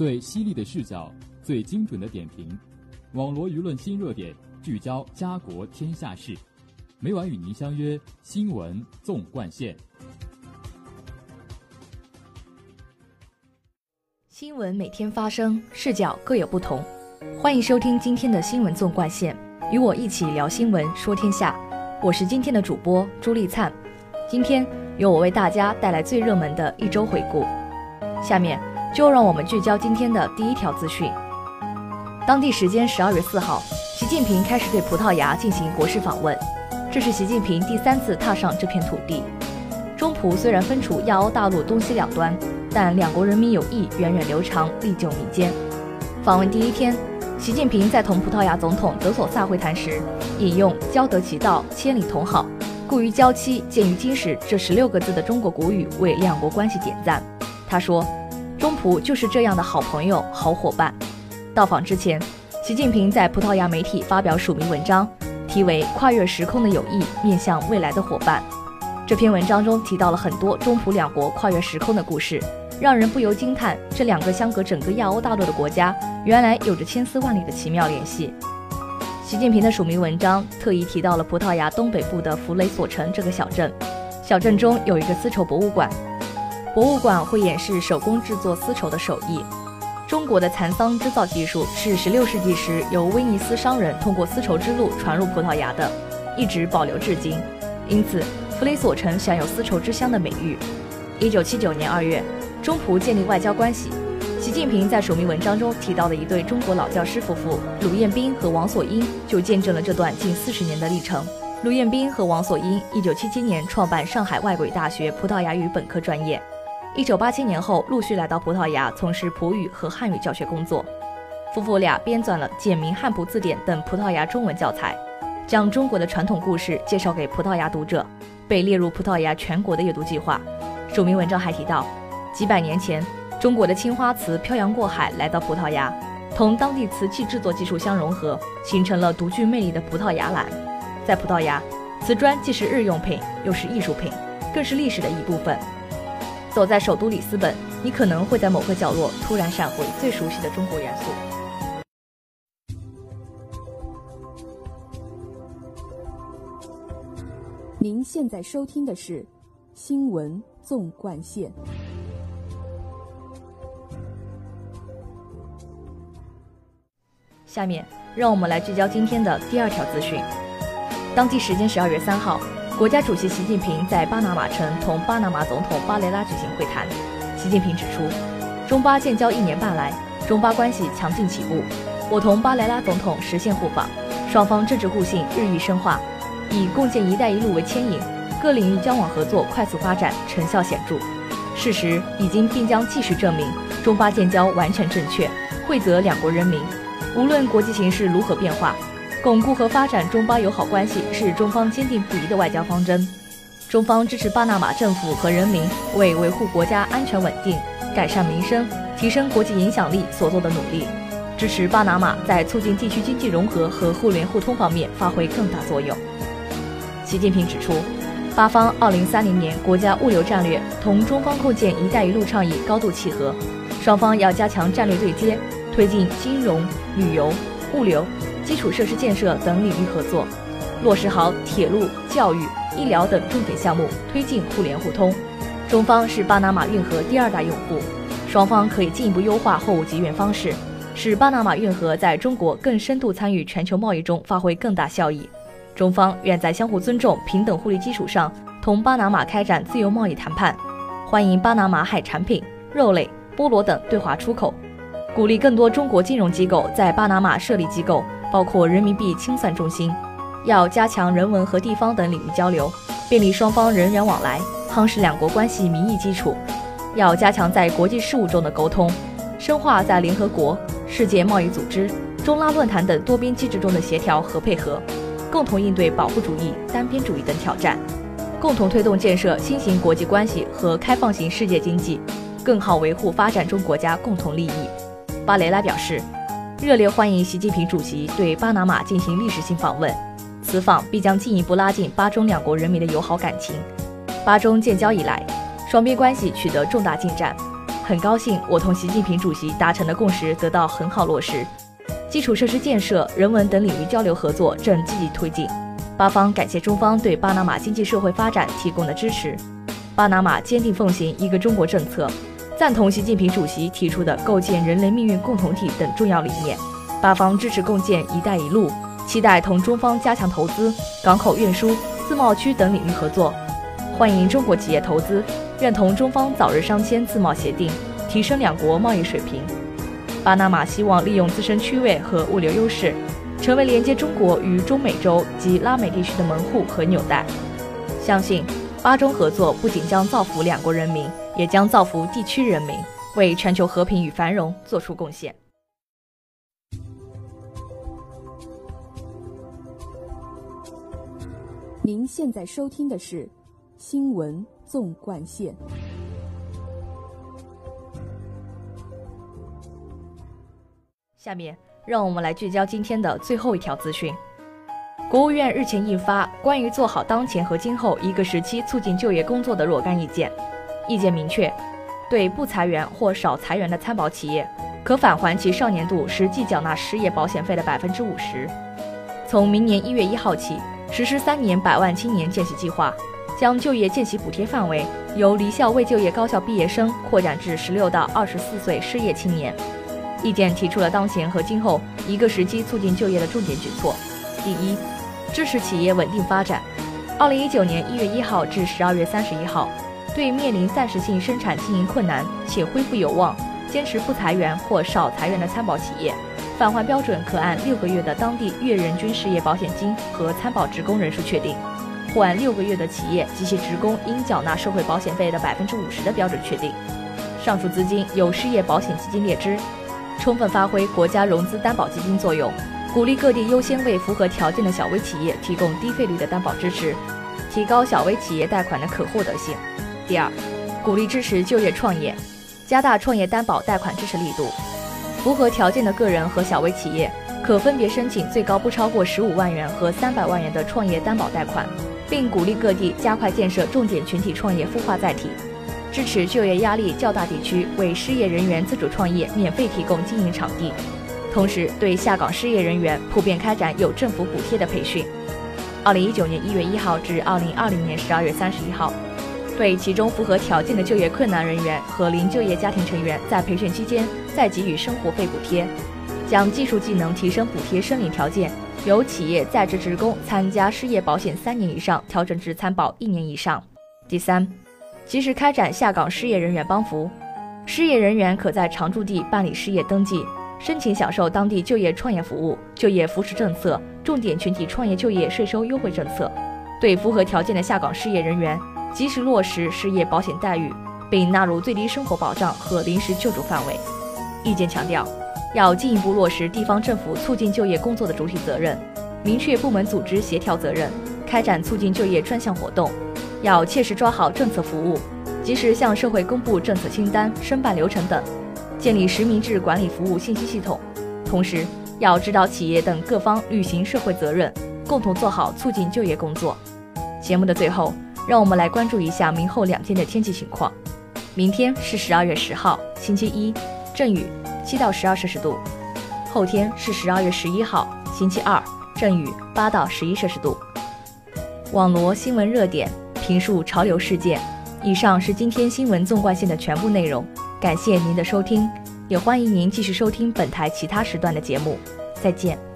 最犀利的视角，最精准的点评，网罗舆论新热点，聚焦家国天下事。每晚与您相约《新闻纵贯线》。新闻每天发生，视角各有不同。欢迎收听今天的《新闻纵贯线》，与我一起聊新闻，说天下。我是今天的主播朱丽灿。今天由我为大家带来最热门的一周回顾。下面就让我们聚焦今天的第一条资讯。当地时间十二月四号，习近平开始对葡萄牙进行国事访问，这是习近平第三次踏上这片土地。中葡虽然分处亚欧大陆东西两端，但两国人民友谊源远流长，历久弥坚。访问第一天，习近平在同葡萄牙总统德索萨会谈时，引用“交得其道，千里同好，故于交期，见于今时”这十六个字的中国古语，为两国关系点赞。他说：“中葡就是这样的好朋友、好伙伴。”到访之前，习近平在葡萄牙媒体发表署名文章，题为《跨越时空的友谊，面向未来的伙伴》。这篇文章中提到了很多中葡两国跨越时空的故事，让人不由惊叹：这两个相隔整个亚欧大陆的国家，原来有着千丝万缕的奇妙联系。习近平的署名文章特意提到了葡萄牙东北部的弗雷索城这个小镇，小镇中有一个丝绸博物馆。博物馆会演示手工制作丝绸的手艺。中国的蚕桑织造技术是16世纪时由威尼斯商人通过丝绸之路传入葡萄牙的，一直保留至今。因此，弗雷索城享有丝绸之乡的美誉。1979年2月，中葡建立外交关系。习近平在署名文章中提到的一对中国老教师夫妇鲁彦斌和王锁英，就见证了这段近四十年的历程。鲁彦斌和王锁英1977年创办上海外国语大学葡萄牙语本科专业。一九八七年后，陆续来到葡萄牙从事葡语和汉语教学工作。夫妇俩编纂了《简明汉普字典》等葡萄牙中文教材，将中国的传统故事介绍给葡萄牙读者，被列入葡萄牙全国的阅读计划。署名文章还提到，几百年前，中国的青花瓷漂洋过海来到葡萄牙，同当地瓷器制作技术相融合，形成了独具魅力的葡萄牙蓝。在葡萄牙，瓷砖既是日用品，又是艺术品，更是历史的一部分。走在首都里斯本，你可能会在某个角落突然闪回最熟悉的中国元素。您现在收听的是《新闻纵贯线》。下面，让我们来聚焦今天的第二条资讯。当地时间十二月三号。国家主席习近平在巴拿马城同巴拿马总统巴雷拉举行会谈。习近平指出，中巴建交一年半来，中巴关系强劲起步。我同巴雷拉总统实现互访，双方政治互信日益深化，以共建“一带一路”为牵引，各领域交往合作快速发展，成效显著。事实已经并将继续证明，中巴建交完全正确，惠泽两国人民。无论国际形势如何变化。巩固和发展中巴友好关系是中方坚定不移的外交方针。中方支持巴拿马政府和人民为维护国家安全稳定、改善民生、提升国际影响力所做的努力，支持巴拿马在促进地区经济融合和互联互通方面发挥更大作用。习近平指出，巴方2030年国家物流战略同中方构建“一带一路”倡议高度契合，双方要加强战略对接，推进金融、旅游、物流。基础设施建设等领域合作，落实好铁路、教育、医疗等重点项目，推进互联互通。中方是巴拿马运河第二大用户，双方可以进一步优化货物集运方式，使巴拿马运河在中国更深度参与全球贸易中发挥更大效益。中方愿在相互尊重、平等互利基础上，同巴拿马开展自由贸易谈判，欢迎巴拿马海产品、肉类、菠萝等对华出口，鼓励更多中国金融机构在巴拿马设立机构。包括人民币清算中心，要加强人文和地方等领域交流，便利双方人员往来，夯实两国关系民意基础。要加强在国际事务中的沟通，深化在联合国、世界贸易组织、中拉论坛等多边机制中的协调和配合，共同应对保护主义、单边主义等挑战，共同推动建设新型国际关系和开放型世界经济，更好维护发展中国家共同利益。巴雷拉表示。热烈欢迎习近平主席对巴拿马进行历史性访问，此访必将进一步拉近巴中两国人民的友好感情。巴中建交以来，双边关系取得重大进展，很高兴我同习近平主席达成的共识得到很好落实，基础设施建设、人文等领域交流合作正积极推进。巴方感谢中方对巴拿马经济社会发展提供的支持。巴拿马坚定奉行一个中国政策，赞同习近平主席提出的构建人类命运共同体等重要理念。巴方支持共建“一带一路”，期待同中方加强投资、港口运输、自贸区等领域合作，欢迎中国企业投资。愿同中方早日商签自贸协定，提升两国贸易水平。巴拿马希望利用自身区位和物流优势，成为连接中国与中美洲及拉美地区的门户和纽带。相信巴中合作不仅将造福两国人民，也将造福地区人民，为全球和平与繁荣做出贡献。您现在收听的是新闻。纵贯线。下面让我们来聚焦今天的最后一条资讯。国务院日前印发《关于做好当前和今后一个时期促进就业工作的若干意见》，意见明确，对不裁员或少裁员的参保企业，可返还其上年度实际缴纳失业保险费的百分之五十。从明年一月一号起，实施三年百万青年见习计划。将就业见习补贴范围由离校未就业高校毕业生扩展至十六到二十四岁失业青年。意见提出了当前和今后一个时期促进就业的重点举措：第一，支持企业稳定发展。二零一九年一月一号至十二月三十一号，对面临暂时性生产经营困难且恢复有望、坚持不裁员或少裁员的参保企业，返还标准可按六个月的当地月人均失业保险金和参保职工人数确定。或按六个月的企业及其职工应缴纳社会保险费的百分之五十的标准确定，上述资金由失业保险基金列支，充分发挥国家融资担保基金作用，鼓励各地优先为符合条件的小微企业提供低费率的担保支持，提高小微企业贷款的可获得性。第二，鼓励支持就业创业，加大创业担保贷款支持力度，符合条件的个人和小微企业可分别申请最高不超过十五万元和三百万元的创业担保贷款。并鼓励各地加快建设重点群体创业孵化载体，支持就业压力较大地区为失业人员自主创业免费提供经营场地，同时对下岗失业人员普遍开展有政府补贴的培训。二零一九年一月一号至二零二零年十二月三十一号，对其中符合条件的就业困难人员和零就业家庭成员在培训期间再给予生活费补贴，将技术技能提升补贴申领条件。由企业在职职工参加失业保险三年以上调整至参保一年以上。第三，及时开展下岗失业人员帮扶，失业人员可在常住地办理失业登记，申请享受当地就业创业服务、就业扶持政策、重点群体创业就业税收优惠政策。对符合条件的下岗失业人员，及时落实失业保险待遇，并纳入最低生活保障和临时救助范围。意见强调。要进一步落实地方政府促进就业工作的主体责任，明确部门组织协调责任，开展促进就业专项活动。要切实抓好政策服务，及时向社会公布政策清单、申办流程等，建立实名制管理服务信息系统。同时，要指导企业等各方履行社会责任，共同做好促进就业工作。节目的最后，让我们来关注一下明后两天的天气情况。明天是十二月十号，星期一，阵雨。七到十二摄氏度，后天是十二月十一号，星期二，阵雨，八到十一摄氏度。网罗新闻热点，评述潮流事件。以上是今天新闻纵贯线的全部内容，感谢您的收听，也欢迎您继续收听本台其他时段的节目。再见。